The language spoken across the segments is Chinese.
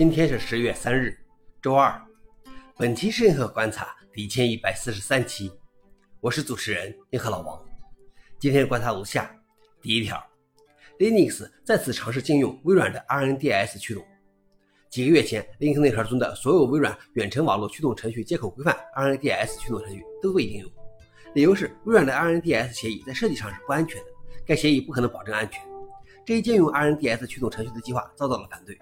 今天是十月三日，周二。本期是硬核观察第一千一百四十三期，我是主持人硬核老王。今天观察如下：第一条，Linux 再次尝试禁用微软的 RNDS 驱动。几个月前，Linux 内核中的所有微软远程网络驱动程序接口规范 RNDS 驱动程序都被禁用，理由是微软的 RNDS 协议在设计上是不安全的，该协议不可能保证安全。这一禁用 RNDS 驱动程序的计划遭到了反对。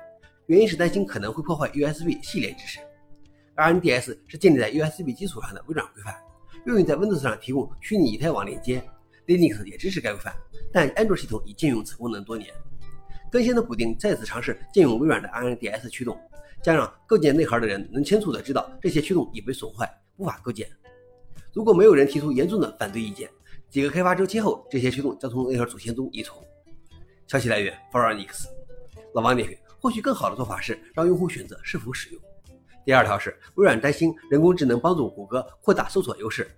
原因是担心可能会破坏 USB 系列支持。RNDS 是建立在 USB 基础上的微软规范，用于在 Windows 上提供虚拟以太网连接。Linux 也支持该规范，但安卓系统已禁用此功能多年。更新的补丁再次尝试禁用微软的 RNDS 驱动，将让构建内核的人能清楚地知道这些驱动已被损坏，无法构建。如果没有人提出严重的反对意见，几个开发周期后，这些驱动将从内核组线中移除。消息来源 f o r e i g n x 老王点评。或许更好的做法是让用户选择是否使用。第二条是微软担心人工智能帮助谷歌扩大搜索优势。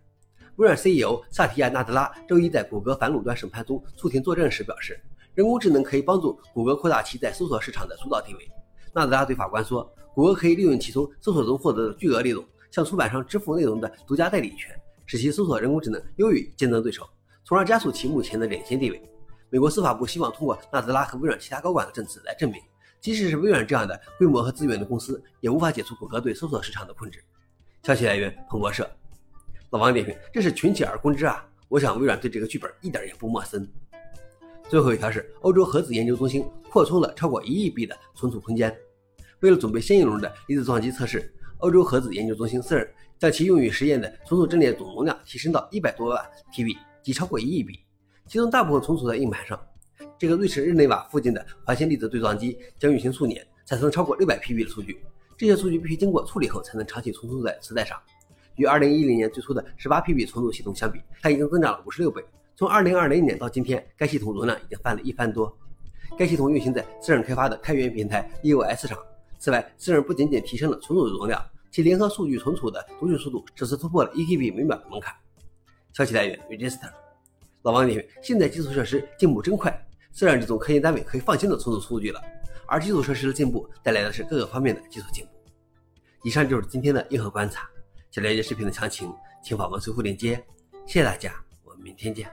微软 CEO 萨提亚·纳德拉周一在谷歌反垄断审判中出庭作证时表示，人工智能可以帮助谷歌扩大其在搜索市场的主导地位。纳德拉对法官说，谷歌可以利用其从搜索中获得的巨额利润，向出版商支付内容的独家代理权，使其搜索人工智能优于竞争对手，从而加速其目前的领先地位。美国司法部希望通过纳德拉和微软其他高管的证词来证明。即使是微软这样的规模和资源的公司，也无法解除谷歌对搜索市场的控制。消息来源：彭博社。老王点评：这是群起而攻之啊！我想微软对这个剧本一点也不陌生。最后一条是，欧洲核子研究中心扩充了超过一亿 B 的存储空间。为了准备新一轮的离子撞击测试，欧洲核子研究中心 CERN 将其用于实验的存储阵列总容量提升到一百多万 TB，即超过一亿 B，其中大部分存储在硬盘上。这个瑞士日内瓦附近的环形粒子对撞机将运行数年，产生超过六百 PB 的数据。这些数据必须经过处理后才能长期存储在磁带上。与2010年最初的18 PB 存储系统相比，它已经增长了56倍。从2020年到今天，该系统容量已经翻了一番多。该系统运行在私人开发的开源平台 EOS 上。此外，私人不仅仅提升了存储容量，其联合数据存储的读取速度首次突破了1 TB 每秒的门槛。消息来源：Register。老王点评：现在基础设施进步真快。自然这种科研单位可以放心的存储数据了，而基础设施的进步带来的是各个方面的技术进步。以上就是今天的硬核观察。想了解视频的详情，请访问随后链接。谢谢大家，我们明天见。